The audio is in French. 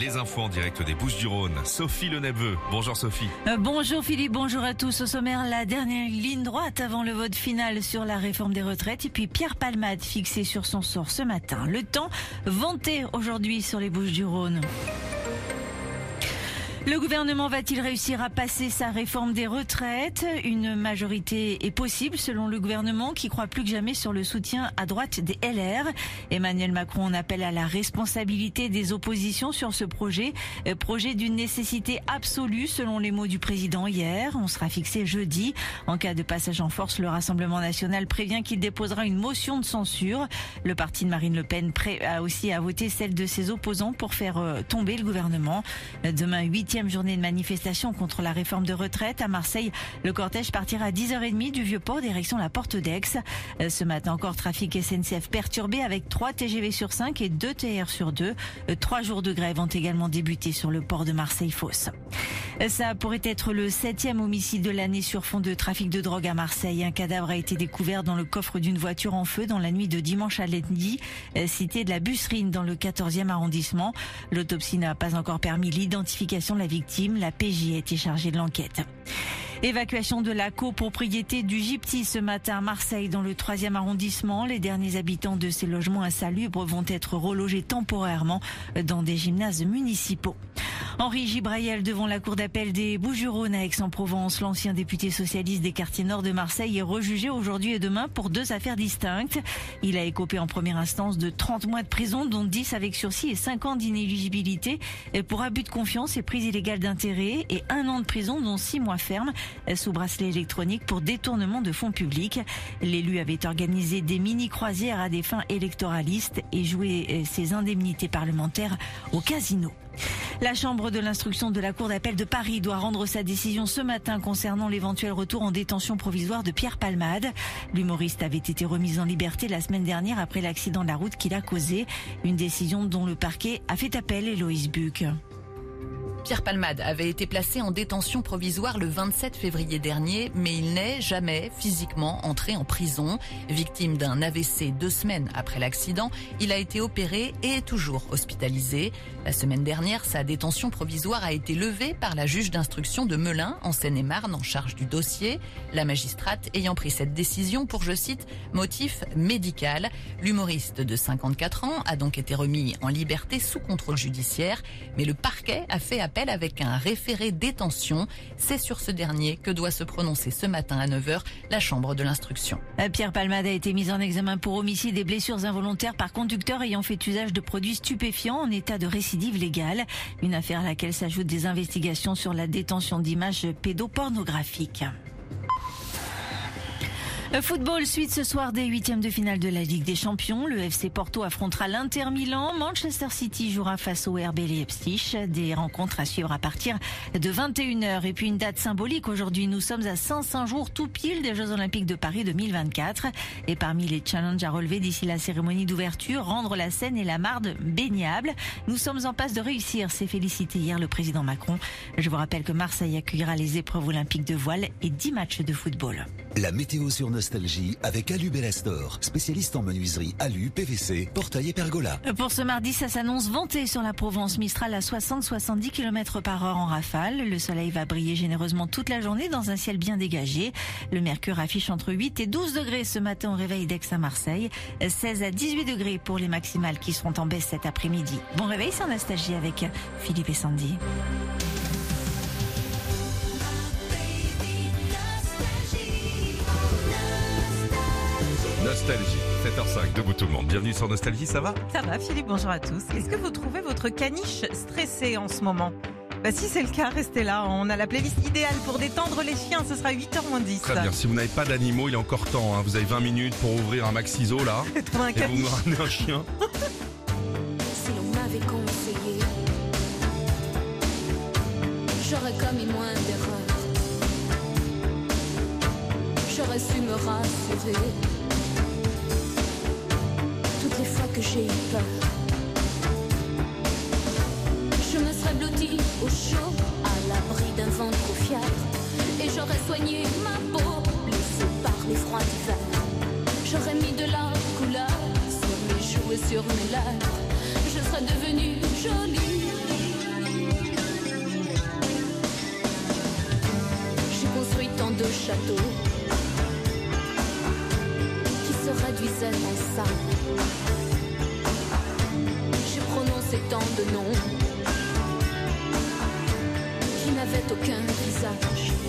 Les infos en direct des Bouches du Rhône. Sophie Le Neveu. Bonjour Sophie. Euh, bonjour Philippe, bonjour à tous. Au sommaire, la dernière ligne droite avant le vote final sur la réforme des retraites et puis Pierre Palmade fixé sur son sort ce matin. Le temps vanté aujourd'hui sur les Bouches du Rhône. Le gouvernement va-t-il réussir à passer sa réforme des retraites? Une majorité est possible selon le gouvernement qui croit plus que jamais sur le soutien à droite des LR. Emmanuel Macron en appelle à la responsabilité des oppositions sur ce projet, euh, projet d'une nécessité absolue selon les mots du président hier. On sera fixé jeudi. En cas de passage en force, le Rassemblement national prévient qu'il déposera une motion de censure. Le parti de Marine Le Pen a aussi à voter celle de ses opposants pour faire euh, tomber le gouvernement. Demain 8 journée de manifestation contre la réforme de retraite. À Marseille, le cortège partira à 10h30 du Vieux-Port direction la Porte d'Aix. Euh, ce matin encore, trafic SNCF perturbé avec 3 TGV sur 5 et 2 TR sur 2. Euh, trois jours de grève ont également débuté sur le port de Marseille-Fosse. Euh, ça pourrait être le septième homicide de l'année sur fond de trafic de drogue à Marseille. Un cadavre a été découvert dans le coffre d'une voiture en feu dans la nuit de dimanche à lundi, cité de la Busserine dans le 14e arrondissement. L'autopsie n'a pas encore permis l'identification la victime. La PJ a été chargée de l'enquête. Évacuation de la copropriété du Gypti ce matin à Marseille dans le 3e arrondissement. Les derniers habitants de ces logements insalubres vont être relogés temporairement dans des gymnases municipaux. Henri Gibraïel devant la cour d'appel des Bouches-du-Rhône à Aix-en-Provence. L'ancien député socialiste des quartiers nord de Marseille est rejugé aujourd'hui et demain pour deux affaires distinctes. Il a écopé en première instance de 30 mois de prison, dont 10 avec sursis et 5 ans d'inéligibilité pour abus de confiance et prise illégale d'intérêt et un an de prison, dont 6 mois ferme sous bracelet électronique pour détournement de fonds publics. L'élu avait organisé des mini-croisières à des fins électoralistes et joué ses indemnités parlementaires au casino. La Chambre de l'instruction de la Cour d'appel de Paris doit rendre sa décision ce matin concernant l'éventuel retour en détention provisoire de Pierre Palmade. L'humoriste avait été remis en liberté la semaine dernière après l'accident de la route qu'il a causé. Une décision dont le parquet a fait appel, Héloïse Buc. Pierre Palmade avait été placé en détention provisoire le 27 février dernier, mais il n'est jamais physiquement entré en prison. Victime d'un AVC deux semaines après l'accident, il a été opéré et est toujours hospitalisé. La semaine dernière, sa détention provisoire a été levée par la juge d'instruction de Melun, en Seine-et-Marne, en charge du dossier. La magistrate ayant pris cette décision pour, je cite, motif médical. L'humoriste de 54 ans a donc été remis en liberté sous contrôle judiciaire, mais le parquet a fait appel avec un référé détention. C'est sur ce dernier que doit se prononcer ce matin à 9h la Chambre de l'instruction. Euh, Pierre Palmade a été mis en examen pour homicide et blessures involontaires par conducteur ayant fait usage de produits stupéfiants en état de récidive légale. Une affaire à laquelle s'ajoutent des investigations sur la détention d'images pédopornographiques. Football suite ce soir des huitièmes de finale de la Ligue des Champions. Le FC Porto affrontera l'Inter Milan. Manchester City jouera face au RB Leipzig. Des rencontres à suivre à partir de 21h. Et puis une date symbolique. Aujourd'hui, nous sommes à 105 jours tout pile des Jeux Olympiques de Paris 2024. Et parmi les challenges à relever d'ici la cérémonie d'ouverture, rendre la Seine et la Marde baignables. Nous sommes en passe de réussir, s'est félicité hier le président Macron. Je vous rappelle que Marseille accueillera les épreuves olympiques de voile et 10 matchs de football. La météo sur Nostalgie avec Alu Bellastor, spécialiste en menuiserie Alu, PVC, portail et pergola. Pour ce mardi, ça s'annonce venté sur la Provence. Mistral à 60-70 km par heure en rafale. Le soleil va briller généreusement toute la journée dans un ciel bien dégagé. Le mercure affiche entre 8 et 12 degrés ce matin au réveil d'Aix à Marseille. 16 à 18 degrés pour les maximales qui seront en baisse cet après-midi. Bon réveil sur Nostalgie avec Philippe et Sandy. Nostalgie, 7h05, debout tout le monde. Bienvenue sur Nostalgie, ça va? Ça va Philippe, bonjour à tous. Est-ce que vous trouvez votre caniche stressée en ce moment? Bah si c'est le cas, restez là. On a la playlist idéale pour détendre les chiens. Ce sera 8h moins 10. Très bien. Si vous n'avez pas d'animaux, il est encore temps. hein. Vous avez 20 minutes pour ouvrir un max ISO là. Trouver un Et vous caniche. me ramenez un chien. Si l'on m'avait conseillé, j'aurais commis moins d'erreurs. J'aurais su me rassurer j'ai eu peur. Je me serais blottie au chaud, à l'abri d'un ventre fièvre, et j'aurais soigné ma peau, blessée par les froids d'hiver. J'aurais mis de la couleur sur mes joues et sur mes lèvres. Je serais devenue jolie. J'ai construit tant de châteaux qui se réduisaient en ça qui n'avaient aucun visage.